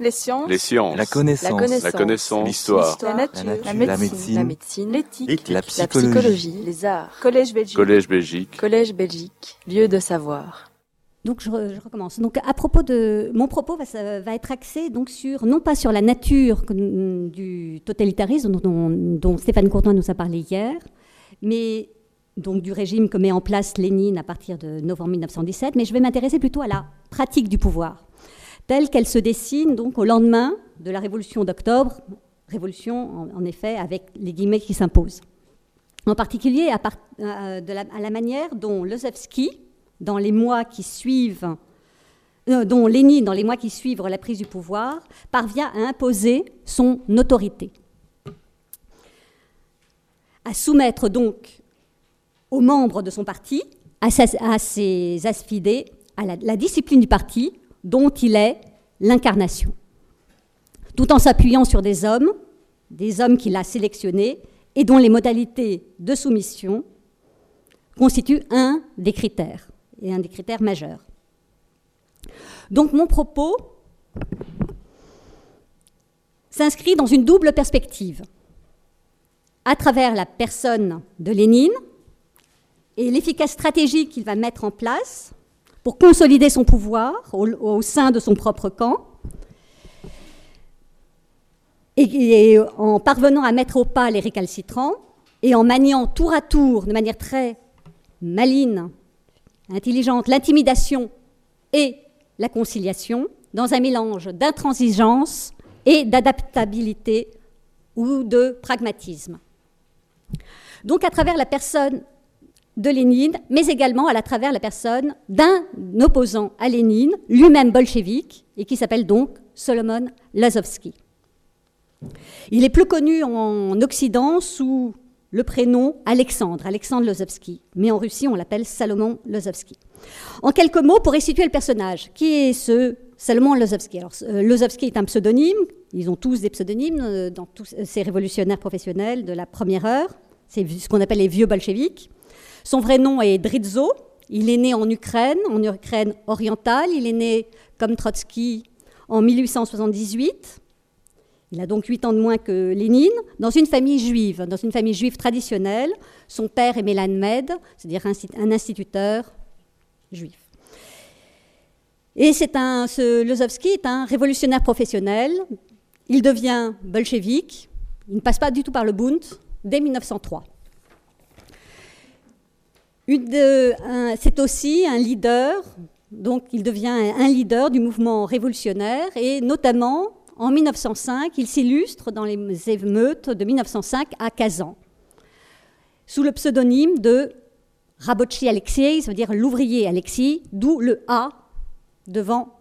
Les sciences. Les sciences. La connaissance. La connaissance. L'histoire. La nature. La La nature. médecine. La. L'éthique. La La psychologie. Les arts. Collège Belgique. Collège Belgique. Collège Belgique. Lieu de savoir. Donc je, re- je recommence. Donc à propos de mon propos va, ça va être axé donc sur non pas sur la nature du totalitarisme dont, dont- dont Stéphane Courtois nous a parlé hier, mais donc du régime que met en place Lénine à partir de novembre 1917, mais je vais m'intéresser plutôt à la pratique du pouvoir telle qu'elle se dessine donc au lendemain de la révolution d'octobre, révolution en, effet avec les guillemets qui s'imposent. En particulier euh, à la manière dont Lozevski, dans les mois qui suivent, euh, dont Lénine, dans les mois qui suivent la prise du pouvoir, parvient à imposer son autorité. À soumettre donc aux membres de son parti, à, ses aspidés, à la discipline du parti dont il est l'incarnation. Tout en s'appuyant sur des hommes, des hommes qu'il a sélectionnés et dont les modalités de soumission constituent un des critères, et un des critères majeurs. Donc mon propos s'inscrit dans une double perspective, à travers la personne de Lénine et l'efficace stratégie qu'il va mettre en place pour consolider son pouvoir au, sein de son propre camp, et en parvenant à mettre au pas les récalcitrants, et en maniant tour à tour, de manière très maligne, intelligente, l'intimidation et la conciliation, dans un mélange d'intransigeance et d'adaptabilité ou de pragmatisme. Donc à travers la personne de Lénine, mais également à la travers la personne d'un opposant à Lénine, lui-même bolchevique, et qui s'appelle donc Solomon Lazovski. Il est plus connu en Occident sous le prénom Alexandre, Alexandre Lozovski, mais en Russie on l'appelle Salomon Lozovski. En quelques mots, pour restituer le personnage, qui est ce Salomon Lozovski Alors, euh, Lozovski est un pseudonyme, ils ont tous des pseudonymes euh, dans tous ces révolutionnaires professionnels de la première heure, c'est ce qu'on appelle les vieux bolcheviques. Son vrai nom est Dritzo. Il est né en Ukraine, en Ukraine orientale. Il est né, comme Trotsky, en 1878. Il a donc 8 ans de moins que Lénine, dans une famille juive, dans une famille juive traditionnelle. Son père est Mélan Med, c'est-à-dire un, instituteur juif. Et c'est un, ce Lozovski est un révolutionnaire professionnel. Il devient bolchevique. Il ne passe pas du tout par le Bund dès 1903. C'est aussi un leader, donc il devient un leader du mouvement révolutionnaire et notamment en 1905, il s'illustre dans les émeutes de 1905 à Kazan, sous le pseudonyme de Rabochi Alexei, ça veut dire l'ouvrier Alexis, d'où le A devant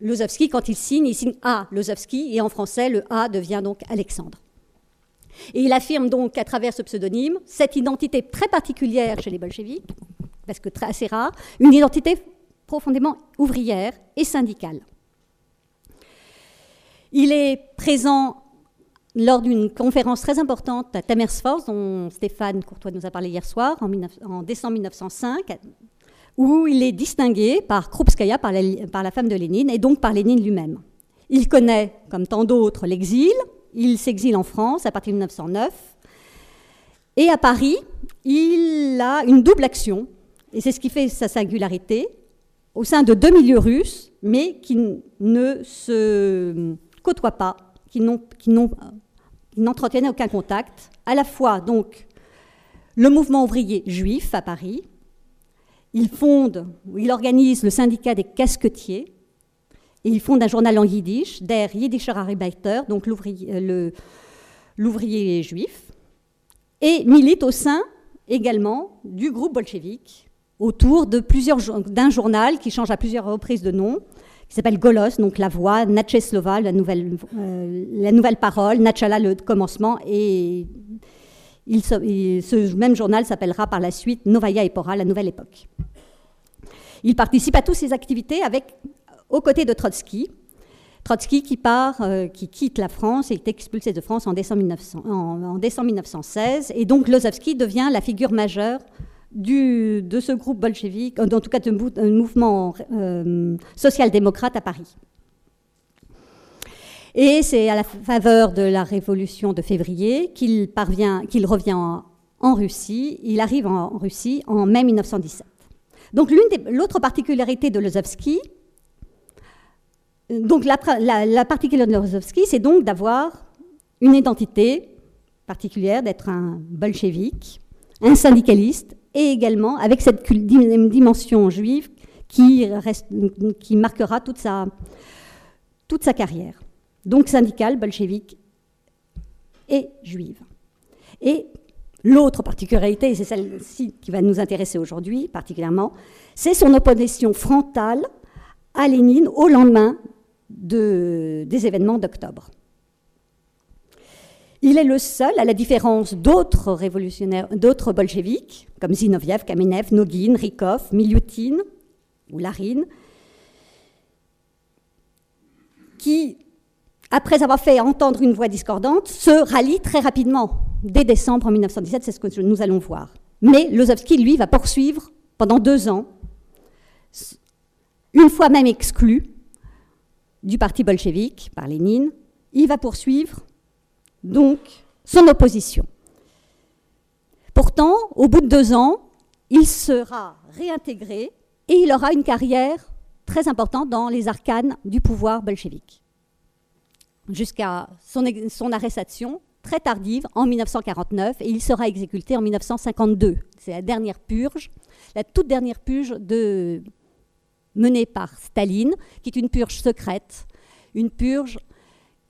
Lozovski. Quand il signe, il signe A Lozovski et en français, le A devient donc Alexandre. Et il affirme donc à travers ce pseudonyme cette identité très particulière chez les bolcheviks, parce que très, assez rare, une identité profondément ouvrière et syndicale. Il est présent lors d'une conférence très importante à Tamersfors, dont Stéphane Courtois nous a parlé hier soir, en, 19, en décembre 1905, où il est distingué par Krupskaya, par la femme de Lénine, et donc par Lénine lui-même. Il connaît, comme tant d'autres, l'exil, il s'exile en France à partir de 1909. Et à Paris, il a une double action, et c'est ce qui fait sa singularité, au sein de deux milieux russes, mais qui ne se côtoient pas, qui n'entretiennent aucun contact. À la fois, donc, le mouvement ouvrier juif à Paris, il fonde, il organise le syndicat des casquetiers, et il fonde un journal en yiddish, Der Yiddischer Arbeiter, donc l'ouvrier juif, et milite au sein également du groupe bolchevique autour d'un journal qui change à plusieurs reprises de nom, qui s'appelle Golos, donc la voix, Natcheslova, la nouvelle, euh, la nouvelle parole, Natchala, le commencement, et ce même journal s'appellera par la suite Novaya Epora, la nouvelle époque. Il participe à toutes ces activités avec aux côtés de Trotsky. Trotsky qui part, euh, qui quitte la France et est expulsé de France en décembre, 1900, en, en décembre 1916. Et donc Lozovski devient la figure majeure de ce groupe bolchevique, en tout cas d'un mouvement euh, social-démocrate à Paris. Et c'est à la faveur de la révolution de février qu'il revient en, en Russie. Il arrive en Russie en mai 1917. Donc l'autre particularité de Lozovski, donc la, la, particularité de Lozovski, c'est donc d'avoir une identité particulière, d'être un bolchevique, un syndicaliste, et également avec cette dimension juive qui, marquera toute sa, carrière. Donc syndicale, bolchevique et juive. Et L'autre particularité, c'est celle-ci qui va nous intéresser aujourd'hui particulièrement, c'est son opposition frontale à Lénine au lendemain des événements d'octobre. Il est le seul, à la différence d'autres révolutionnaires, d'autres bolcheviques, comme Zinoviev, Kamenev, Nogin, Rykov, Milutin ou Larine, qui, après avoir fait entendre une voix discordante, se rallient très rapidement dès décembre 1917, c'est ce que nous allons voir. Mais Lozovski, lui, va poursuivre pendant deux ans, une fois même exclu du parti bolchevique par Lénine, il va poursuivre donc son opposition. Pourtant, au bout de deux ans, il sera réintégré et il aura une carrière très importante dans les arcanes du pouvoir bolchevique, jusqu'à son, son arrestation très tardive en 1949 et il sera exécuté en 1952. C'est la dernière purge, la toute dernière purge de, menée par Staline, qui est une purge secrète, une purge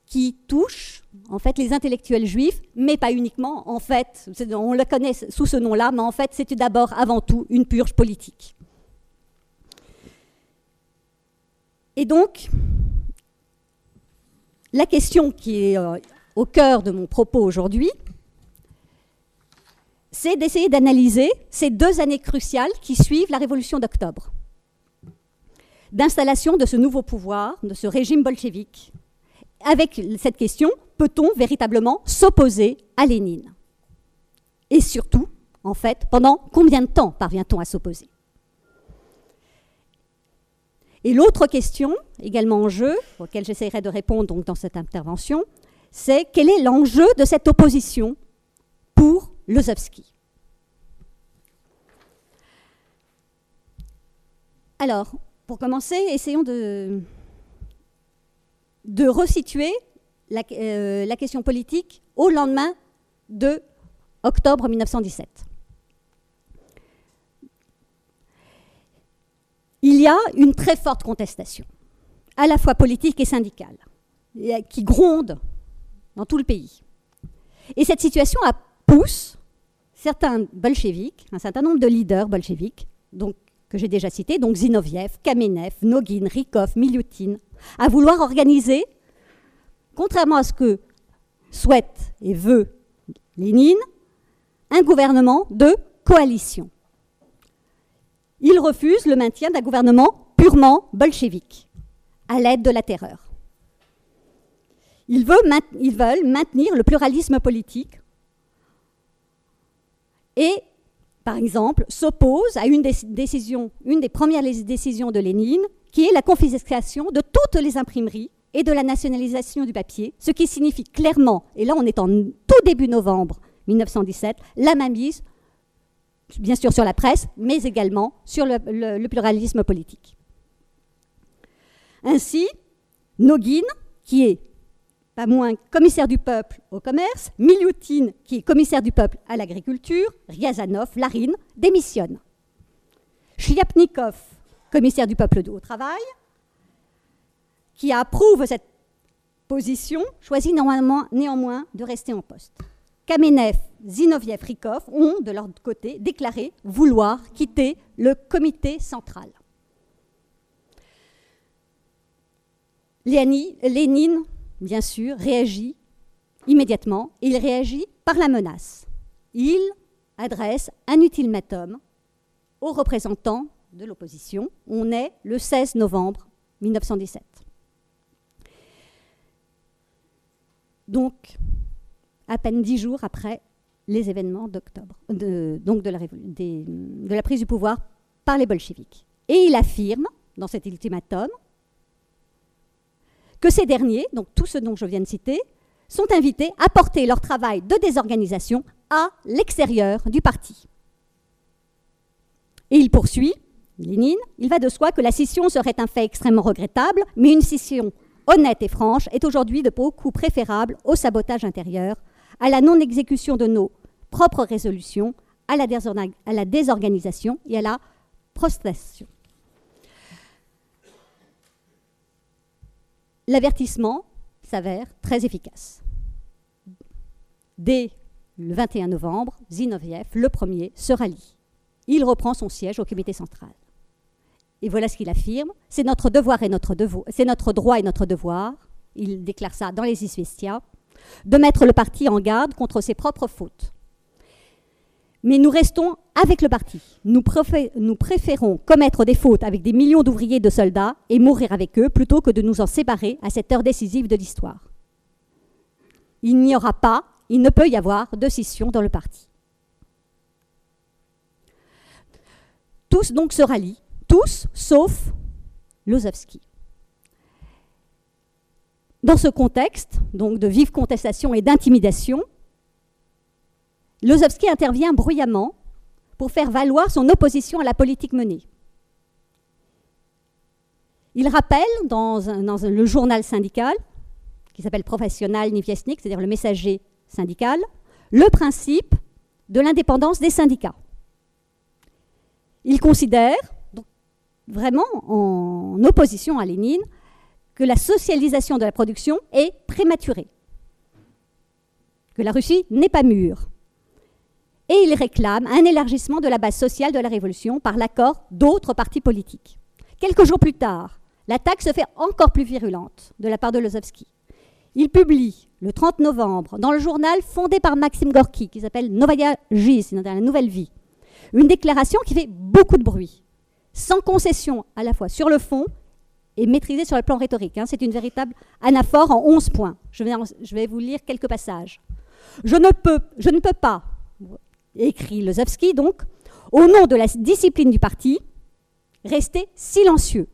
qui touche en fait les intellectuels juifs, mais pas uniquement. En fait, on le connaît sous ce nom-là, mais en fait, c'était d'abord, avant tout, une purge politique. Et donc, la question qui est euh, au cœur de mon propos aujourd'hui, c'est d'essayer d'analyser ces deux années cruciales qui suivent la révolution d'octobre, d'installation de ce nouveau pouvoir, de ce régime bolchevique. Avec cette question, peut-on véritablement s'opposer à Lénine? Et surtout, en fait, pendant combien de temps parvient-on à s'opposer? Et l'autre question, également en jeu, auquel j'essaierai de répondre donc dans cette intervention, c'est quel est l'enjeu de cette opposition pour Lozovski? Alors, pour commencer, essayons de, resituer la, euh, la, question politique au lendemain de octobre 1917. Il y a une très forte contestation, à la fois politique et syndicale, qui gronde dans tout le pays. Et cette situation pousse certains bolcheviks, un certain nombre de leaders bolcheviks, donc, que j'ai déjà cités, donc Zinoviev, Kamenev, Nogin, Rykov, Milutin, à vouloir organiser, contrairement à ce que souhaite et veut Lénine, un gouvernement de coalition. Ils refusent le maintien d'un gouvernement purement bolchevique, à l'aide de la terreur. Ils veulent, maintenir le pluralisme politique et, par exemple, s'opposent à une des, premières décisions de Lénine, qui est la confiscation de toutes les imprimeries et de la nationalisation du papier, ce qui signifie clairement, et là on est en tout début novembre 1917, la mainmise, bien sûr sur la presse, mais également sur le pluralisme politique. Ainsi, Nogin, qui est pas moins commissaire du peuple au commerce, Milyutin, qui est commissaire du peuple à l'agriculture, Ryazanov, Larine, démissionne. Shliapnikov, commissaire du peuple au travail, qui approuve cette position, choisit néanmoins de rester en poste. Kamenev, Zinoviev, Rykov ont, de leur côté, déclaré vouloir quitter le comité central. Lénine bien sûr, réagit immédiatement. Il réagit par la menace. Il adresse un ultimatum aux représentants de l'opposition. On est le 16 novembre 1917. Donc, à peine dix jours après les événements d'octobre, donc de la, de la prise du pouvoir par les bolcheviks. Et il affirme, dans cet ultimatum, que ces derniers, donc tous ceux dont je viens de citer, sont invités à porter leur travail de désorganisation à l'extérieur du parti. Et il poursuit, Lénine, il va de soi que la scission serait un fait extrêmement regrettable, mais une scission honnête et franche est aujourd'hui de beaucoup préférable au sabotage intérieur, à la non-exécution de nos propres résolutions, à la, désorganisation et à la prostration. L'avertissement s'avère très efficace. Dès le 21 novembre, Zinoviev, le premier, se rallie. Il reprend son siège au comité central. Et voilà ce qu'il affirme c'est notre devoir et notre devoir, c'est notre droit et notre devoir. Il déclare ça dans les Isvestia, de mettre le parti en garde contre ses propres fautes. Mais nous restons avec le parti. Nous, préférons commettre des fautes avec des millions d'ouvriers de soldats et mourir avec eux plutôt que de nous en séparer à cette heure décisive de l'histoire. Il n'y aura pas, il ne peut y avoir de scission dans le parti. Tous donc se rallient, tous sauf Lozowski. Dans ce contexte, donc de vive contestation et d'intimidation, Lozowski intervient bruyamment pour faire valoir son opposition à la politique menée. Il rappelle dans, le journal syndical, qui s'appelle Professionnel Niviesnik, c'est-à-dire le messager syndical, le principe de l'indépendance des syndicats. Il considère, vraiment en opposition à Lénine, que la socialisation de la production est prématurée, que la Russie n'est pas mûre, et il réclame un élargissement de la base sociale de la révolution par l'accord d'autres partis politiques. Quelques jours plus tard, l'attaque se fait encore plus virulente de la part de Lozovski. Il publie le 30 novembre dans le journal fondé par Maxime Gorky, qui s'appelle Novaya Giz, la nouvelle vie, une déclaration qui fait beaucoup de bruit, sans concession à la fois sur le fond et maîtrisée sur le plan rhétorique. Hein. C'est une véritable anaphore en 11 points. Je vais, je vais vous lire quelques passages. Je ne peux, je ne peux pas, écrit Lozovski donc, au nom de la discipline du parti, rester silencieux.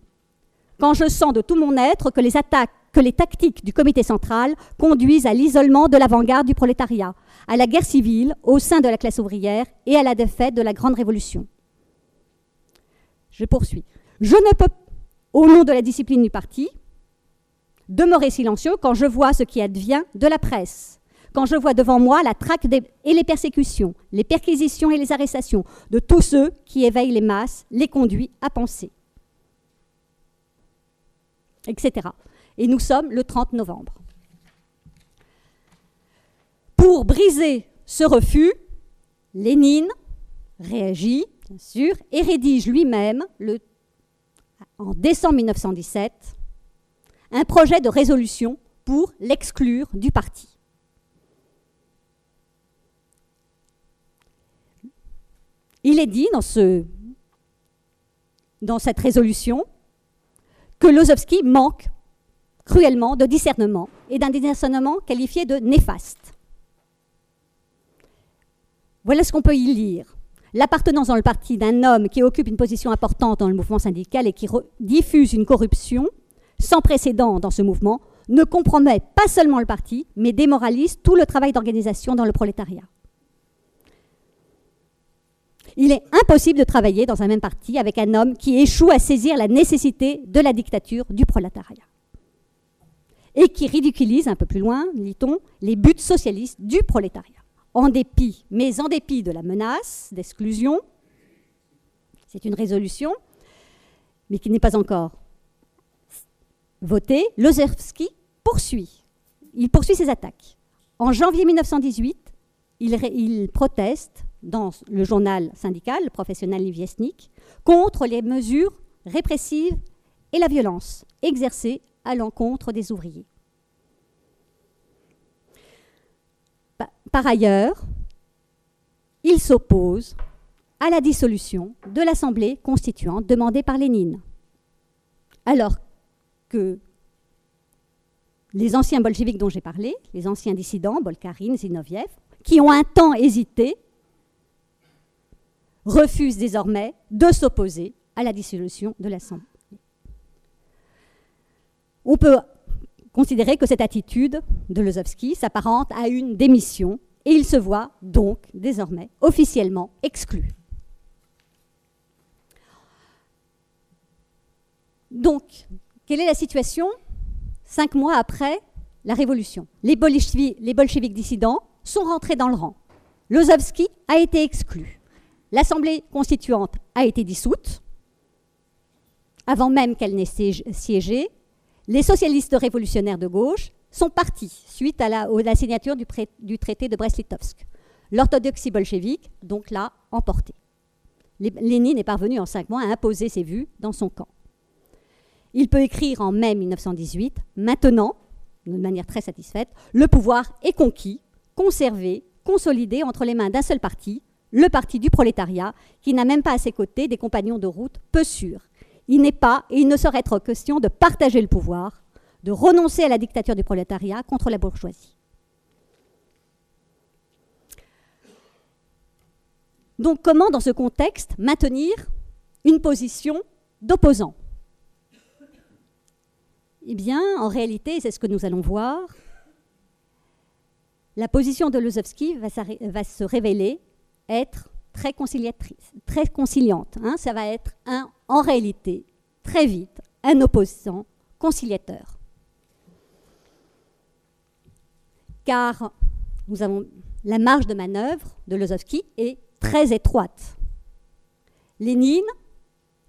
Quand je sens de tout mon être que les attaques, que les tactiques du comité central conduisent à l'isolement de l'avant-garde du prolétariat, à la guerre civile au sein de la classe ouvrière et à la défaite de la grande révolution. Je poursuis. Je ne peux, au nom de la discipline du parti, demeurer silencieux quand je vois ce qui advient de la presse, quand je vois devant moi la traque et les persécutions, les perquisitions et les arrestations de tous ceux qui éveillent les masses, les conduit à penser. Etc. Et nous sommes le 30 novembre. Pour briser ce refus, Lénine réagit, bien sûr, et rédige lui-même, en décembre 1917, un projet de résolution pour l'exclure du parti. Il est dit dans, ce, dans cette résolution que Lozovski manque cruellement de discernement et d'un discernement qualifié de néfaste. Voilà ce qu'on peut y lire. L'appartenance dans le parti d'un homme qui occupe une position importante dans le mouvement syndical et qui diffuse une corruption sans précédent dans ce mouvement ne compromet pas seulement le parti, mais démoralise tout le travail d'organisation dans le prolétariat. Il est impossible de travailler dans un même parti avec un homme qui échoue à saisir la nécessité de la dictature du prolétariat et qui ridiculise un peu plus loin, lit-on, les buts socialistes du prolétariat. En dépit, mais en dépit de la menace d'exclusion, c'est une résolution, mais qui n'est pas encore votée, Lozerski poursuit. Il poursuit ses attaques. En janvier 1918, il, il proteste dans le journal syndical, le professionnel Liviesnik, contre les mesures répressives et la violence exercée à l'encontre des ouvriers. Par ailleurs, il s'oppose à la dissolution de l'Assemblée constituante demandée par Lénine, alors que les anciens bolcheviks dont j'ai parlé, les anciens dissidents, Bolkarine, Zinoviev, qui ont un temps hésité, refuse désormais de s'opposer à la dissolution de l'Assemblée. On peut considérer que cette attitude de Lozovski s'apparente à une démission et il se voit donc désormais officiellement exclu. Donc, quelle est la situation cinq mois après la Révolution? Les, bolcheviks dissidents sont rentrés dans le rang. Lozovski a été exclu. L'Assemblée constituante a été dissoute, avant même qu'elle n'ait siégé. Les socialistes révolutionnaires de gauche sont partis suite à la, signature du, traité de Brest-Litovsk. L'orthodoxie bolchevique, donc, l'a emporté. Lénine est parvenu en cinq mois à imposer ses vues dans son camp. Il peut écrire en mai 1918 Maintenant, de manière très satisfaite, le pouvoir est conquis, conservé, consolidé entre les mains d'un seul parti, le parti du prolétariat, qui n'a même pas à ses côtés des compagnons de route peu sûrs. Il n'est pas et il ne saurait être question de partager le pouvoir, de renoncer à la dictature du prolétariat contre la bourgeoisie. Donc comment, dans ce contexte, maintenir une position d'opposant? Eh bien, en réalité, c'est ce que nous allons voir, la position de Lozovski va, se révéler être très conciliatrice, très conciliante. Hein. Ça va être un, en réalité, très vite, un opposant conciliateur. Car nous avons, la marge de manœuvre de Lozovski est très étroite. Lénine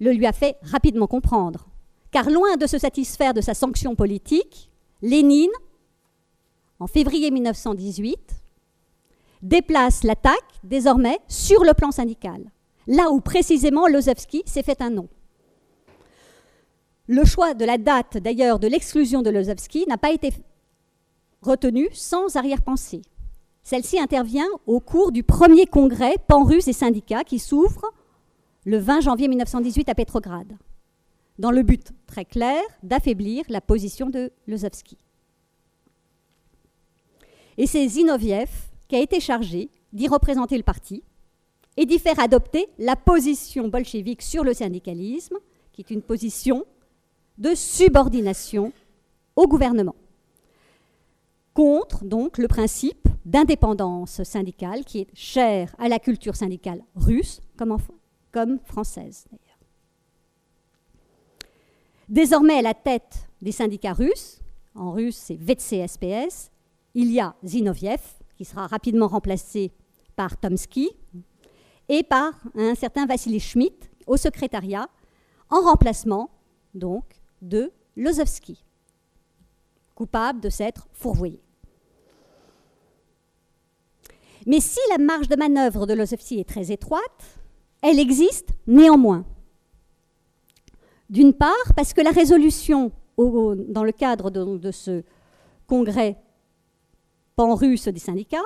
le lui a fait rapidement comprendre car loin de se satisfaire de sa sanction politique, Lénine, en février 1918, déplace l'attaque désormais sur le plan syndical, là où précisément Lozovski s'est fait un nom. Le choix de la date d'ailleurs de l'exclusion de Lozovski n'a pas été retenu sans arrière-pensée. Celle-ci intervient au cours du premier congrès pan-russe et syndicats qui s'ouvre le 20 janvier 1918 à Petrograd dans le but très clair d'affaiblir la position de Lozovski. Et c'est Zinoviev qui a été chargé d'y représenter le parti et d'y faire adopter la position bolchevique sur le syndicalisme, qui est une position de subordination au gouvernement, contre donc le principe d'indépendance syndicale qui est cher à la culture syndicale russe comme, comme française. Désormais, à la tête des syndicats russes, en russe c'est VTC-SPS, il y a Zinoviev, qui sera rapidement remplacé par Tomsky, et par un certain Vassili Schmidt au secrétariat, en remplacement donc de Lozovski, coupable de s'être fourvoyé. Mais si la marge de manœuvre de Lozovski est très étroite, elle existe néanmoins. D'une part, parce que la résolution, dans le cadre de, ce congrès pan-russe des syndicats,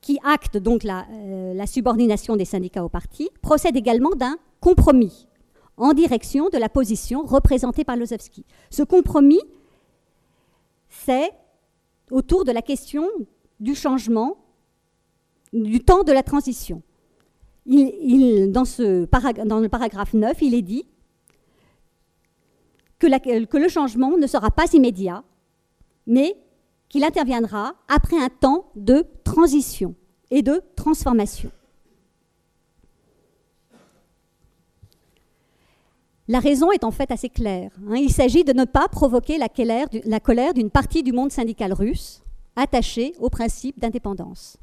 qui acte donc euh, la, subordination des syndicats au parti, procède également d'un compromis en direction de la position représentée par Lozovski. Ce compromis, c'est autour de la question du changement, du temps de la transition dans, le paragraphe 9, il est dit que, le changement ne sera pas immédiat, mais qu'il interviendra après un temps de transition et de transformation. La raison est en fait assez claire. Hein. Il s'agit de ne pas provoquer la colère d'une partie du monde syndical russe attachée au principe d'indépendance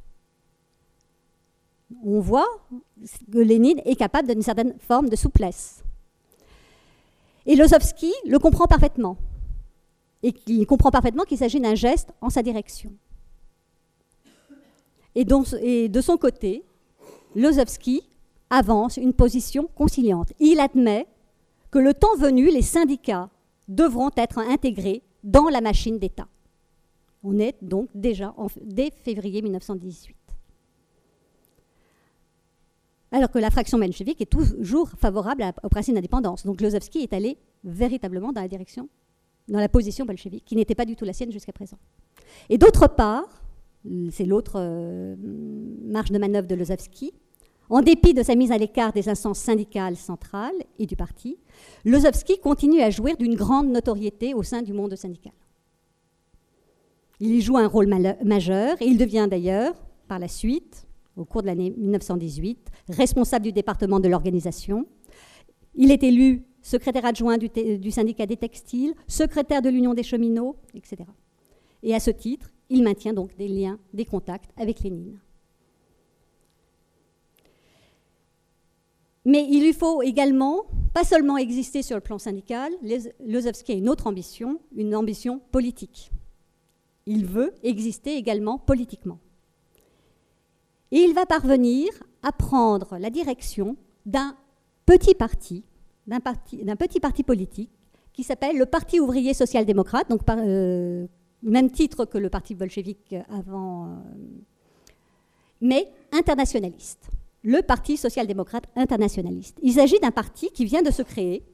on voit que Lénine est capable d'une certaine forme de souplesse. Et Lozovski le comprend parfaitement. Et il comprend parfaitement qu'il s'agit d'un geste en sa direction. Et, de son côté, Lozovski avance une position conciliante. Il admet que le temps venu, les syndicats devront être intégrés dans la machine d'État. On est donc déjà dès février 1918 alors que la fraction menchevique est toujours favorable au principe d'indépendance. Donc Lozovski est allé véritablement dans la direction, dans la position bolchevique, qui n'était pas du tout la sienne jusqu'à présent. Et d'autre part, c'est l'autre euh, marge de manœuvre de Lozovski, En dépit de sa mise à l'écart des instances syndicales centrales et du parti, Lozovski continue à jouir d'une grande notoriété au sein du monde syndical. Il y joue un rôle majeur et il devient d'ailleurs, par la suite, au cours de l'année 1918, responsable du département de l'organisation. Il est élu secrétaire adjoint du, syndicat des textiles, secrétaire de l'Union des cheminots, etc. Et à ce titre, il maintient donc des liens, des contacts avec Lénine. Mais il lui faut également, pas seulement exister sur le plan syndical, Lozovski a une autre ambition, une ambition politique. Il veut exister également politiquement. Et il va parvenir à prendre la direction d'un petit parti, d'un petit parti politique qui s'appelle le Parti ouvrier social-démocrate, donc euh, même titre que le Parti bolchevique avant, euh, mais internationaliste le Parti social-démocrate internationaliste. Il s'agit d'un parti qui vient de se créer,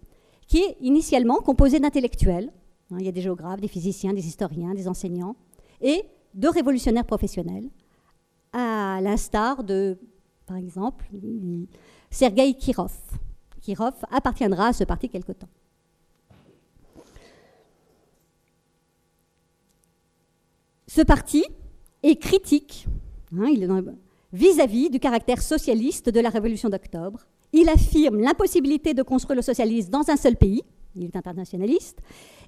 qui est initialement composé d'intellectuels. Hein, il y a des géographes, des physiciens, des historiens, des enseignants, et de révolutionnaires professionnels, à l'instar de, par exemple, Sergei Kirov. Kirov appartiendra à ce parti quelque temps. Ce parti est critique. Hein, vis-à-vis du caractère socialiste de la Révolution d'octobre. Il affirme l'impossibilité de construire le socialisme dans un seul pays, il est internationaliste,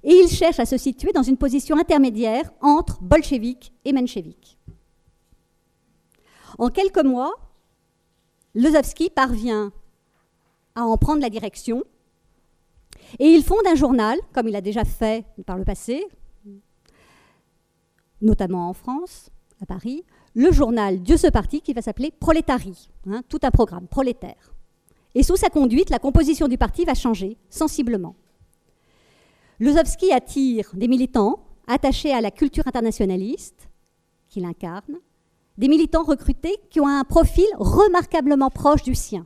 et il cherche à se situer dans une position intermédiaire entre bolcheviques et mencheviks. En quelques mois, Lozovski parvient à en prendre la direction et il fonde un journal, comme il a déjà fait par le passé, notamment en France, à Paris, le journal de ce parti qui va s'appeler Prolétarie, hein, tout un programme prolétaire. Et sous sa conduite, la composition du parti va changer sensiblement. Lozovski attire des militants attachés à la culture internationaliste qu'il incarne, des militants recrutés qui ont un profil remarquablement proche du sien.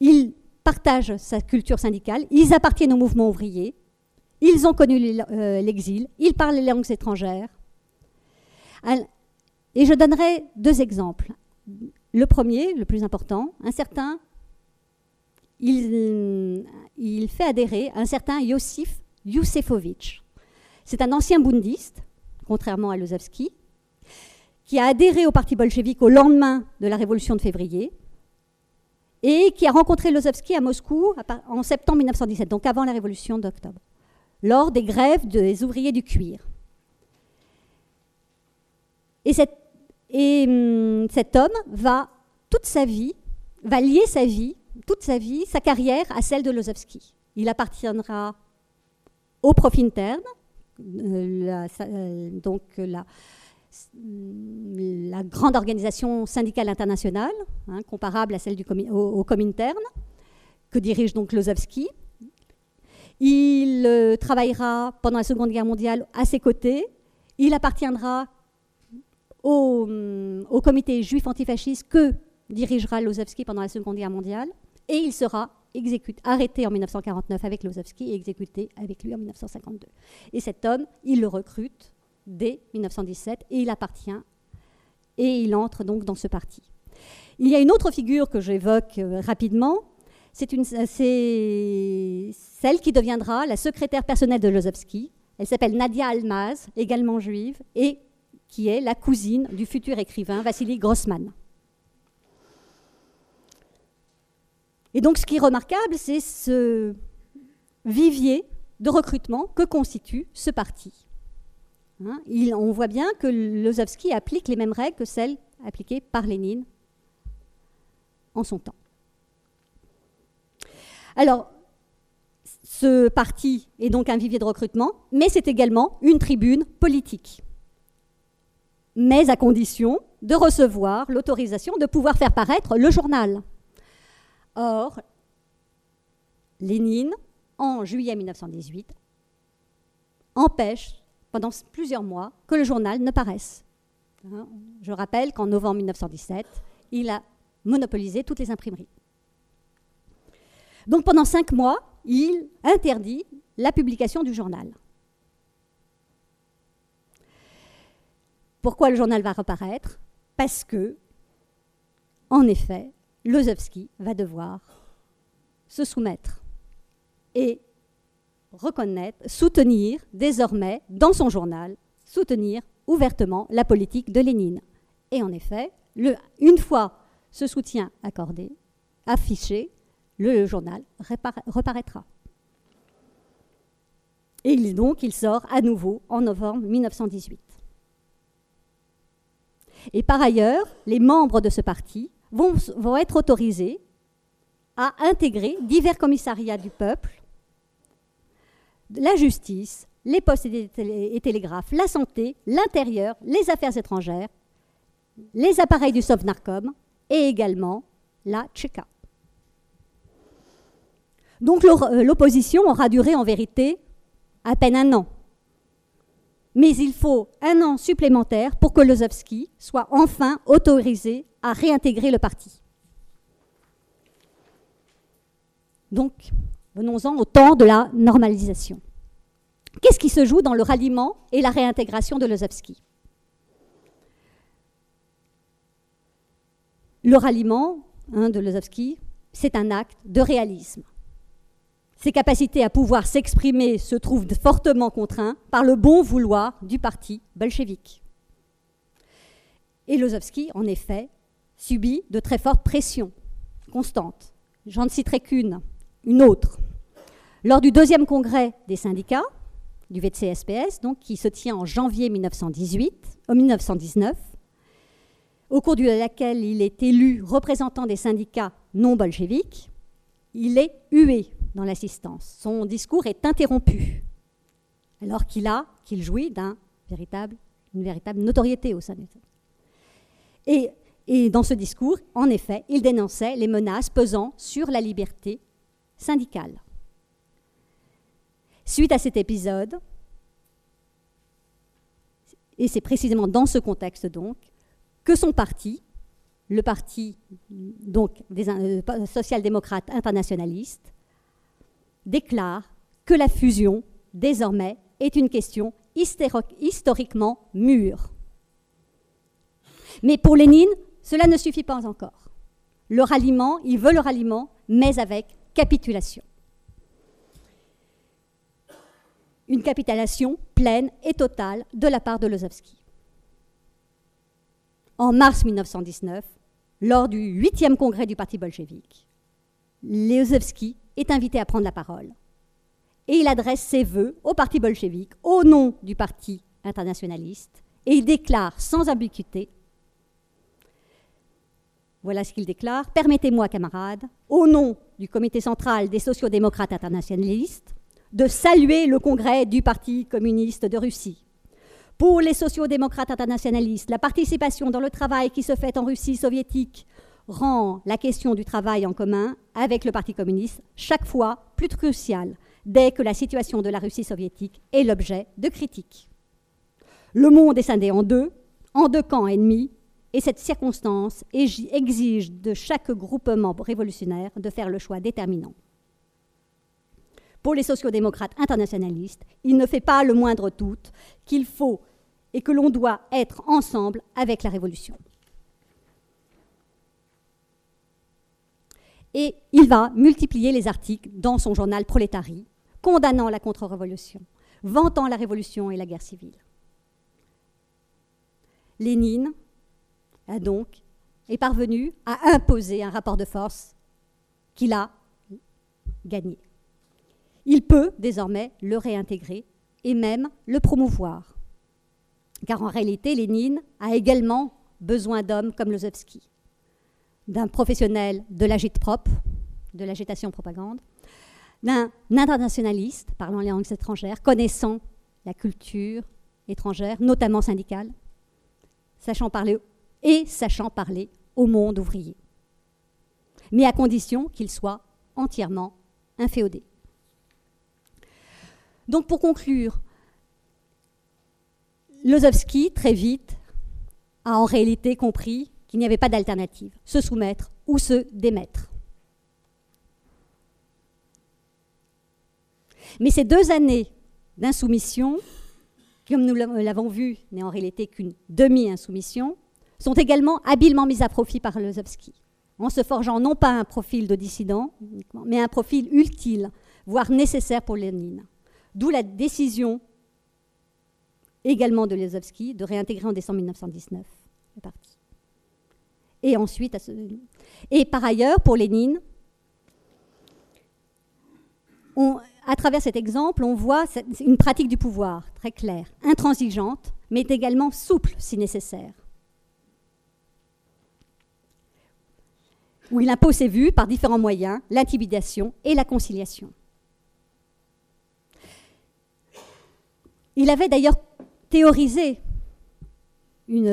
Ils partagent sa culture syndicale, ils appartiennent au mouvement ouvrier, ils ont connu euh, l'exil, ils parlent les langues étrangères, et je donnerai deux exemples. Le premier, le plus important, un certain, il, fait adhérer un certain Yosif Yusefovitch. C'est un ancien bundiste, contrairement à Lozovski, qui a adhéré au parti bolchevique au lendemain de la révolution de février et qui a rencontré Lozovski à Moscou en septembre 1917, donc avant la révolution d'octobre, lors des grèves des ouvriers du cuir. Et, hum, cet homme va, toute sa vie, va lier sa vie, toute sa vie, sa carrière à celle de Lozovski. Il appartiendra au Profintern, euh, euh, donc la, la, grande organisation syndicale internationale, hein, comparable à celle du au, Comintern, que dirige donc Lozovski. Il euh, travaillera pendant la Seconde Guerre mondiale à ses côtés. Il appartiendra Hum, au, comité juif antifasciste que dirigera Lozovski pendant la Seconde Guerre mondiale, et il sera arrêté en 1949 avec Lozovski et exécuté avec lui en 1952. Et cet homme, il le recrute dès 1917 et il appartient et il entre donc dans ce parti. Il y a une autre figure que j'évoque euh, rapidement, c'est celle qui deviendra la secrétaire personnelle de Lozovski. Elle s'appelle Nadia Almaz, également juive, et qui est la cousine du futur écrivain Vassili Grossman. Et donc ce qui est remarquable, c'est ce vivier de recrutement que constitue ce parti. Hein, on voit bien que Lozovski applique les mêmes règles que celles appliquées par Lénine en son temps. Alors, ce parti est donc un vivier de recrutement, mais c'est également une tribune politique mais à condition de recevoir l'autorisation de pouvoir faire paraître le journal. Or, Lénine, en juillet 1918, empêche pendant plusieurs mois que le journal ne paraisse. Hein, je rappelle qu'en novembre 1917, il a monopolisé toutes les imprimeries. Donc pendant cinq mois, il interdit la publication du journal. Pourquoi le journal va reparaître? Parce que en effet, Lozovski va devoir se soumettre et reconnaître, soutenir désormais dans son journal, soutenir ouvertement la politique de Lénine. Et en effet, une fois ce soutien accordé, affiché, le journal reparaîtra. Et donc, il sort à nouveau en novembre 1918. Et par ailleurs, les membres de ce parti vont, vont être autorisés à intégrer divers commissariats du peuple, la justice, les postes et télégraphes, la santé, l'intérieur, les affaires étrangères, les appareils du Sovnarkom et également la Tchéka. Donc euh, l'opposition aura duré en vérité à peine un an. Mais il faut un an supplémentaire pour que Lozovski soit enfin autorisé à réintégrer le parti. Donc, venons-en au temps de la normalisation. Qu'est-ce qui se joue dans le ralliement et la réintégration de Lozovski? Le ralliement hein, de Lozovski, c'est un acte de réalisme. Ses capacités à pouvoir s'exprimer se trouvent fortement contraintes par le bon vouloir du parti bolchevique. Et Lozovski, en effet, subit de très fortes pressions constantes. J'en ne citerai qu'une, une autre. Lors du deuxième congrès des syndicats, du VCSPS, donc, qui se tient en janvier 1918, au 1919, au cours de laquelle il est élu représentant des syndicats non bolcheviques, il est hué dans l'assistance. Son discours est interrompu, alors qu'il a, qu'il jouit d'un véritable, une véritable notoriété au sein de et, et dans ce discours, en effet, il dénonçait les menaces pesant sur la liberté syndicale. Suite à cet épisode, et c'est précisément dans ce contexte donc que son parti, le parti donc des euh, social-démocrates internationalistes, déclare que la fusion, désormais, est une question historiquement mûre. Mais pour Lénine, cela ne suffit pas encore. Le ralliement, il veut le ralliement, mais avec capitulation. Une capitulation pleine et totale de la part de Lozovski. En mars 1919, lors du huitième congrès du Parti bolchevique, Lozovski est invité à prendre la parole. Et il adresse ses vœux au parti bolchevique au nom du parti internationaliste et il déclare sans ambiguïté voilà ce qu'il déclare. Permettez-moi, camarades, au nom du comité central des sociodémocrates internationalistes, de saluer le congrès du Parti communiste de Russie. Pour les sociodémocrates internationalistes, la participation dans le travail qui se fait en Russie soviétique rend la question du travail en commun avec le Parti communiste chaque fois plus cruciale dès que la situation de la Russie soviétique est l'objet de critiques. Le monde est scindé en deux, en deux camps ennemis, et cette circonstance exige de chaque groupement révolutionnaire de faire le choix déterminant. Pour les sociodémocrates internationalistes, il ne fait pas le moindre doute qu'il faut et que l'on doit être ensemble avec la révolution. et il va multiplier les articles dans son journal Prolétarie, condamnant la contre-révolution, vantant la révolution et la guerre civile. Lénine a donc est parvenu à imposer un rapport de force qu'il a gagné. Il peut désormais le réintégrer et même le promouvoir. Car en réalité, Lénine a également besoin d'hommes comme Lozovski d'un professionnel de l'agite-propre, de l'agitation propagande, d'un internationaliste parlant les langues étrangères, connaissant la culture étrangère, notamment syndicale, sachant parler et sachant parler au monde ouvrier, mais à condition qu'il soit entièrement inféodé. Donc pour conclure, Lozovski, très vite, a en réalité compris qu'il n'y avait pas d'alternative, se soumettre ou se démettre. Mais ces deux années d'insoumission, comme nous l'avons vu, n'est en réalité qu'une demi-insoumission, sont également habilement mis à profit par Lozovski, en se forgeant non pas un profil de dissident, mais un profil utile, voire nécessaire pour Lénine. D'où la décision également de Lozovski de réintégrer en décembre 1919 le parti. Et ensuite, et par ailleurs, pour Lénine, à travers cet exemple, on voit une pratique du pouvoir très claire, intransigeante, mais également souple si nécessaire. Où il impose ses vues par différents moyens, l'intimidation et la conciliation. Il avait d'ailleurs théorisé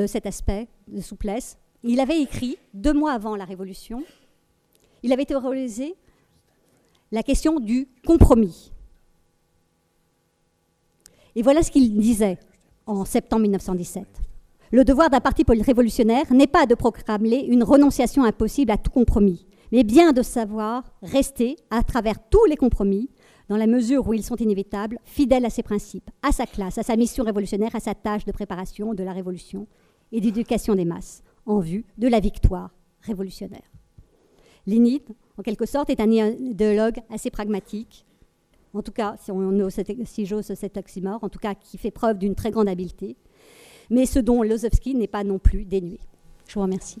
cet aspect de souplesse. Il avait écrit, deux mois avant la Révolution, il avait théorisé la question du compromis. Et voilà ce qu'il disait en septembre 1917. Le devoir d'un parti révolutionnaire n'est pas de proclamer une renonciation impossible à tout compromis, mais bien de savoir rester, à travers tous les compromis, dans la mesure où ils sont inévitables, fidèle à ses principes, à sa classe, à sa mission révolutionnaire, à sa tâche de préparation de la révolution et d'éducation des masses, en vue de la victoire révolutionnaire. Lénine, en quelque sorte, est un idéologue assez pragmatique, en tout cas, si, on si j'ose cet oxymore, en tout cas, qui fait preuve d'une très grande habileté, mais ce dont Lozovski n'est pas non plus dénué. Je vous remercie.